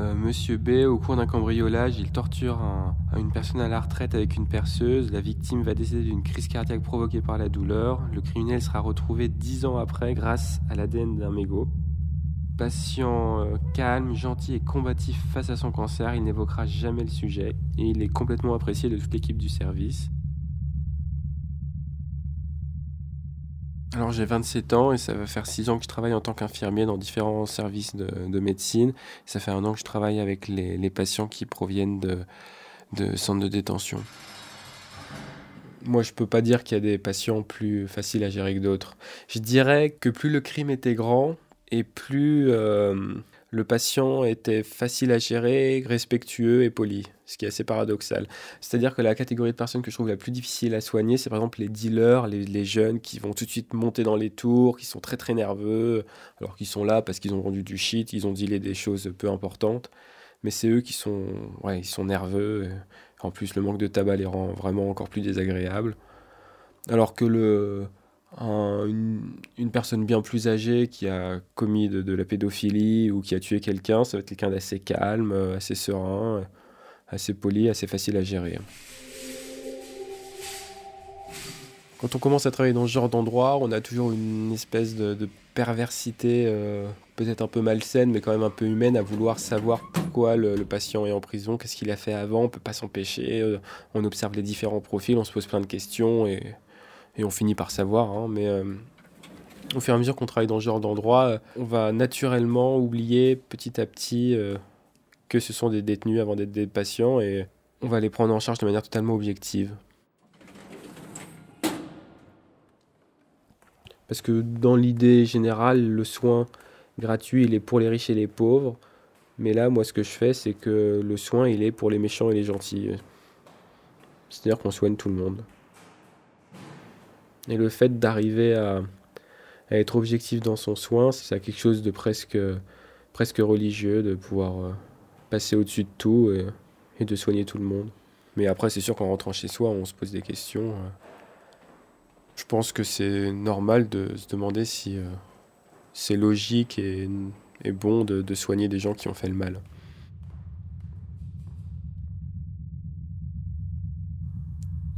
Euh, Monsieur B, au cours d'un cambriolage, il torture une personne à la retraite avec une perceuse. La victime va décéder d'une crise cardiaque provoquée par la douleur. Le criminel sera retrouvé dix ans après grâce à l'ADN d'un mégot. Patient euh, calme, gentil et combatif face à son cancer, il n'évoquera jamais le sujet et il est complètement apprécié de toute l'équipe du service. Alors j'ai 27 ans et ça va faire 6 ans que je travaille en tant qu'infirmier dans différents services de, médecine. Ça fait un an que je travaille avec les, patients qui proviennent de, centres de détention. Moi je peux pas dire qu'il y a des patients plus faciles à gérer que d'autres. Je dirais que plus le crime était grand et plus euh, le patient était facile à gérer, respectueux et poli, ce qui est assez paradoxal. C'est-à-dire que la catégorie de personnes que je trouve la plus difficile à soigner, c'est par exemple les dealers, les, jeunes qui vont tout de suite monter dans les tours, qui sont très très nerveux, alors qu'ils sont là parce qu'ils ont vendu du shit, ils ont dealé des choses peu importantes, mais c'est eux qui sont, ils sont nerveux. En plus, le manque de tabac les rend vraiment encore plus désagréables. Alors que le, une, personne bien plus âgée qui a commis de, la pédophilie ou qui a tué quelqu'un, ça va être quelqu'un d'assez calme, euh, assez serein, euh, assez poli, assez facile à gérer. Quand on commence à travailler dans ce genre d'endroit, on a toujours une espèce de, perversité, euh, peut-être un peu malsaine, mais quand même un peu humaine, à vouloir savoir pourquoi le, patient est en prison, qu'est-ce qu'il a fait avant, on ne peut pas s'empêcher. on observe les différents profils, on se pose plein de questions et et on finit par savoir. Hein, mais euh, au fur et à mesure qu'on travaille dans ce genre d'endroit, on va naturellement oublier petit à petit euh, que ce sont des détenus avant d'être des patients et on va les prendre en charge de manière totalement objective. Parce que dans l'idée générale, le soin gratuit, il est pour les riches et les pauvres. Mais là, moi, ce que je fais, c'est que le soin, il est pour les méchants et les gentils. C'est-à-dire qu'on soigne tout le monde. Et le fait d'arriver à, être objectif dans son soin, c'est quelque chose de presque, presque religieux, de pouvoir euh, passer au-dessus de tout et, de soigner tout le monde. Mais après, c'est sûr qu'en rentrant chez soi, on se pose des questions. Euh. Je pense que c'est normal de se demander si euh, c'est logique et, bon de soigner des gens qui ont fait le mal.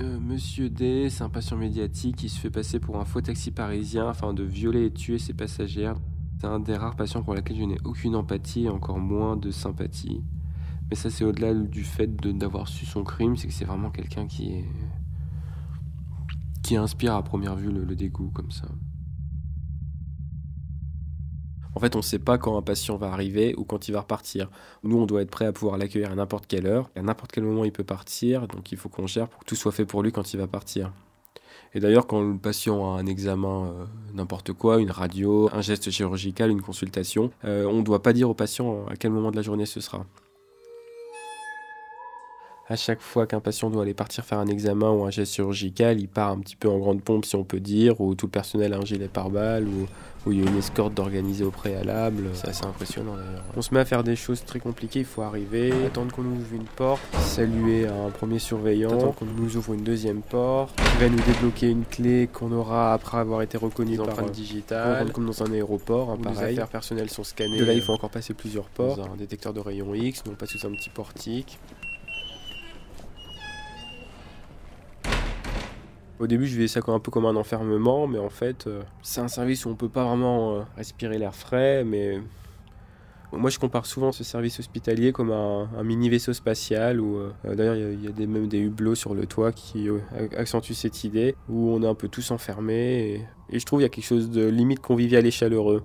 Euh, Monsieur D, c'est un patient médiatique qui se fait passer pour un faux taxi parisien afin de violer et tuer ses passagères. C'est un des rares patients pour lesquels je n'ai aucune empathie et encore moins de sympathie. Mais ça, c'est au-delà du fait d'avoir su son crime, c'est que c'est vraiment quelqu'un qui inspire à première vue le dégoût comme ça. En fait, on ne sait pas quand un patient va arriver ou quand il va repartir. Nous, on doit être prêt à pouvoir l'accueillir à n'importe quelle heure. À n'importe quel moment, il peut partir. Donc, il faut qu'on gère pour que tout soit fait pour lui quand il va partir. Et d'ailleurs, quand le patient a un examen, euh, n'importe quoi, une radio, un geste chirurgical, une consultation, euh, on ne doit pas dire au patient à quel moment de la journée ce sera à chaque fois qu'un patient doit aller partir faire un examen ou un geste chirurgical, il part un petit peu en grande pompe, si on peut dire, ou tout le personnel a un gilet pare-balles, ou, où il y a une escorte d'organiser au préalable. C'est assez impressionnant d'ailleurs. On se met à faire des choses très compliquées, il faut arriver, attendre qu'on nous ouvre une porte, saluer un premier surveillant, attendre qu'on nous ouvre une deuxième porte, qui va nous débloquer une clé qu'on aura après avoir été reconnu par l'empreinte digitale, comme dans un aéroport, hein, pareil. Les affaires personnelles sont scannées. De là, il faut encore passer plusieurs portes, un détecteur de rayon X, donc on passe sous un petit portique. Au début, je vivais ça un peu comme un enfermement, mais en fait, euh, c'est un service où on peut pas vraiment euh, respirer l'air frais. Mais moi, je compare souvent ce service hospitalier comme un, mini vaisseau spatial. Où euh, d'ailleurs, il y a, des, même des hublots sur le toit qui accentuent cette idée, où on est un peu tous enfermés. Et, et je trouve qu'il y a quelque chose de limite convivial et chaleureux.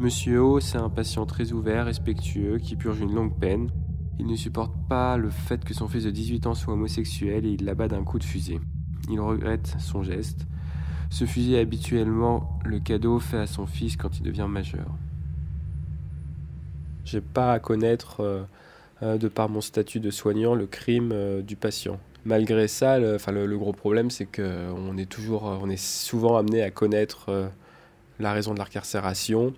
Monsieur O, c'est un patient très ouvert, respectueux, qui purge une longue peine. Il ne supporte pas le fait que son fils de 18 ans soit homosexuel et il l'abat d'un coup de fusil. Il regrette son geste. Ce fusil est habituellement le cadeau fait à son fils quand il devient majeur. J'ai pas à connaître, euh, euh, de par mon statut de soignant, le crime euh, du patient. Malgré ça, le, gros problème, c'est qu'on est on est souvent amené à connaître la raison de l'incarcération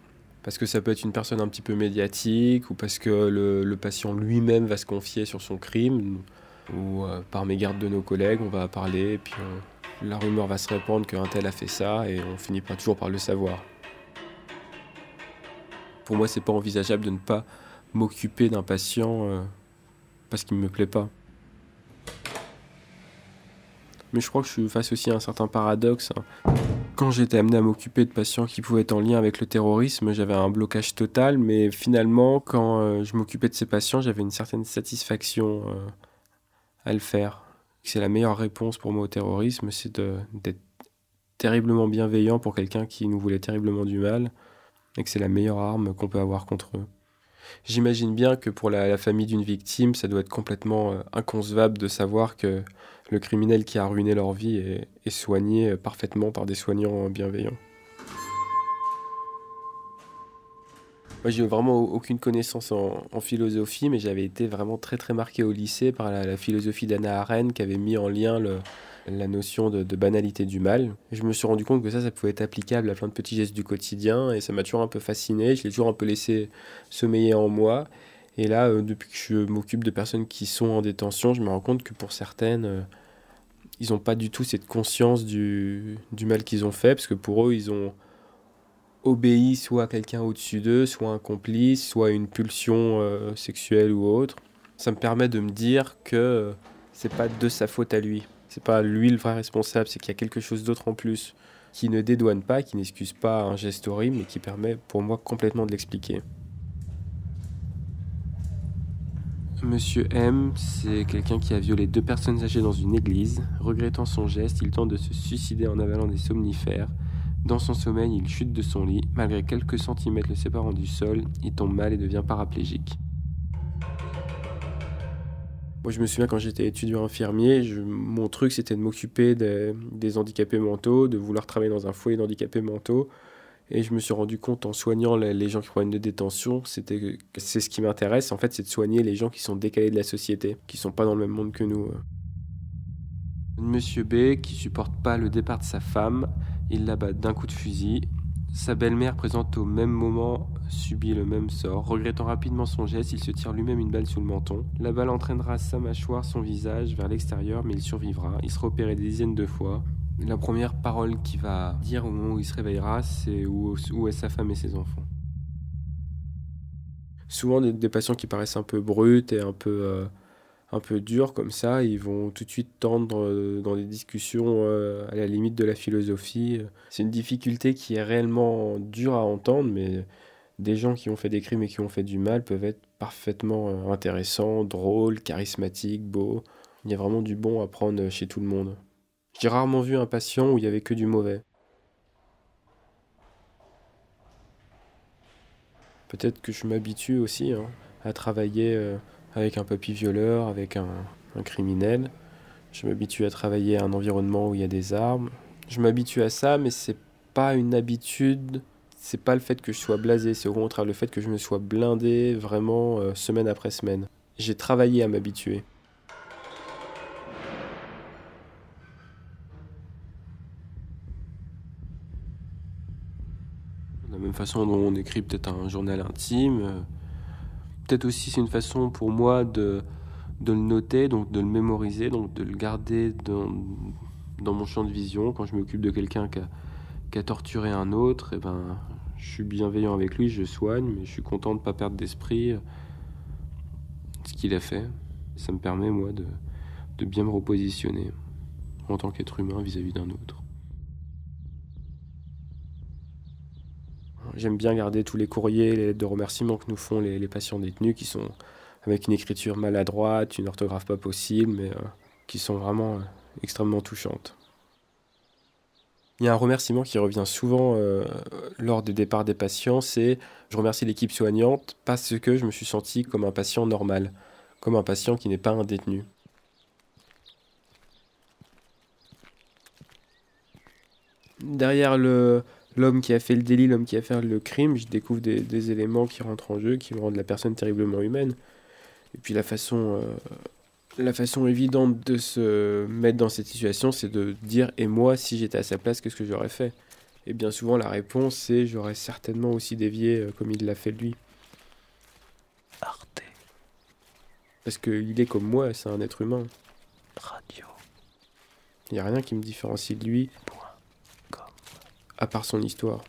parce que ça peut être une personne un petit peu médiatique ou parce que le, patient lui-même va se confier sur son crime ou euh, par mégarde de nos collègues, on va parler et puis la rumeur va se répandre qu'un tel a fait ça et on finit pas toujours par le savoir. Pour moi, c'est pas envisageable de ne pas m'occuper d'un patient euh, parce qu'il ne me plaît pas. Mais je crois que je suis face aussi à un certain paradoxe. Hein. Quand j'étais amené à m'occuper de patients qui pouvaient être en lien avec le terrorisme, j'avais un blocage total, mais finalement, quand euh, je m'occupais de ces patients, j'avais une certaine satisfaction euh, à le faire. C'est la meilleure réponse pour moi au terrorisme, c'est d'être terriblement bienveillant pour quelqu'un qui nous voulait terriblement du mal, et que c'est la meilleure arme qu'on peut avoir contre eux. J'imagine bien que pour la, famille d'une victime, ça doit être complètement euh, inconcevable de savoir que le criminel qui a ruiné leur vie est, soigné euh, parfaitement par des soignants bienveillants. Moi, j'ai vraiment aucune connaissance en, philosophie, mais j'avais été vraiment très très marqué au lycée par la, philosophie d'Anna Arendt qui avait mis en lien la notion de, banalité du mal. je me suis rendu compte que ça, ça pouvait être applicable à plein de petits gestes du quotidien, et ça m'a toujours un peu fasciné. Je l'ai toujours un peu laissé sommeiller en moi. Et là, euh, depuis que je m'occupe de personnes qui sont en détention, je me rends compte que pour certaines, euh, ils n'ont pas du tout cette conscience du, du mal qu'ils ont fait, parce que pour eux, ils ont obéi soit à quelqu'un au-dessus d'eux, soit un complice, soit une pulsion euh, sexuelle ou autre. Ça me permet de me dire que c'est pas de sa faute à lui. C'est pas lui le vrai responsable, c'est qu'il y a quelque chose d'autre en plus qui ne dédouane pas, qui n'excuse pas un geste horrible, mais qui permet pour moi complètement de l'expliquer. Monsieur M, c'est quelqu'un qui a violé deux personnes âgées dans une église. Regrettant son geste, il tente de se suicider en avalant des somnifères. Dans son sommeil, il chute de son lit. Malgré quelques centimètres le séparant du sol, il tombe mal et devient paraplégique. Moi, je me souviens quand j'étais étudiant infirmier, mon truc c'était de m'occuper des, handicapés mentaux, de vouloir travailler dans un foyer d'handicapés mentaux. Et je me suis rendu compte en soignant les, gens qui proviennent de détention, c'est ce qui m'intéresse en fait, c'est de soigner les gens qui sont décalés de la société, qui sont pas dans le même monde que nous. Monsieur B qui supporte pas le départ de sa femme, il l'abat d'un coup de fusil. Sa belle-mère, présente au même moment, subit le même sort. Regrettant rapidement son geste, il se tire lui-même une balle sous le menton. La balle entraînera sa mâchoire, son visage vers l'extérieur, mais il survivra. Il sera opéré des dizaines de fois. La première parole qu'il va dire au moment où il se réveillera, c'est où, est sa femme et ses enfants. Souvent, des, patients qui paraissent un peu bruts et un peu, euh, un peu durs comme ça, ils vont tout de suite tendre euh, dans des discussions euh, à la limite de la philosophie. C'est une difficulté qui est réellement dure à entendre, mais des gens qui ont fait des crimes et qui ont fait du mal peuvent être parfaitement intéressants, drôles, charismatiques, beaux. Il y a vraiment du bon à prendre chez tout le monde. J'ai rarement vu un patient où il y avait que du mauvais. Peut-être que je m'habitue aussi hein, à travailler euh, avec un papy violeur, avec un, criminel. Je m'habitue à travailler à un environnement où il y a des armes. Je m'habitue à ça, mais c'est pas une habitude. C'est pas le fait que je sois blasé, c'est au contraire le fait que je me sois blindé vraiment euh, semaine après semaine. J'ai travaillé à m'habituer. la même façon dont on écrit peut-être un journal intime. Euh, peut-être aussi c'est une façon pour moi de, de le noter, donc de le mémoriser, donc de le garder dans, dans mon champ de vision. Quand je m'occupe de quelqu'un qui a, torturé un autre, et eh ben, je suis bienveillant avec lui, je soigne, mais je suis content de ne pas perdre d'esprit euh, ce qu'il a fait. Ça me permet, moi, de, de bien me repositionner en tant qu'être humain vis-à-vis d'un autre. J'aime bien garder tous les courriers, les lettres de remerciement que nous font les, patients détenus, qui sont avec une écriture maladroite, une orthographe pas possible, mais euh, qui sont vraiment euh, extrêmement touchantes. Il y a un remerciement qui revient souvent euh, lors des départs des patients, c'est je remercie l'équipe soignante parce que je me suis senti comme un patient normal, comme un patient qui n'est pas un détenu. Derrière l'homme qui a fait le délit, l'homme qui a fait le crime, je découvre des, éléments qui rentrent en jeu, qui me rendent la personne terriblement humaine. Et puis la façon, euh, la façon évidente de se mettre dans cette situation, c'est de dire et moi, si j'étais à sa place, qu'est-ce que j'aurais fait? Et bien souvent, la réponse, c'est j'aurais certainement aussi dévié euh, comme il l'a fait lui. Arte. Parce qu'il est comme moi, c'est un être humain. Radio. Il n'y a rien qui me différencie de lui à part son histoire.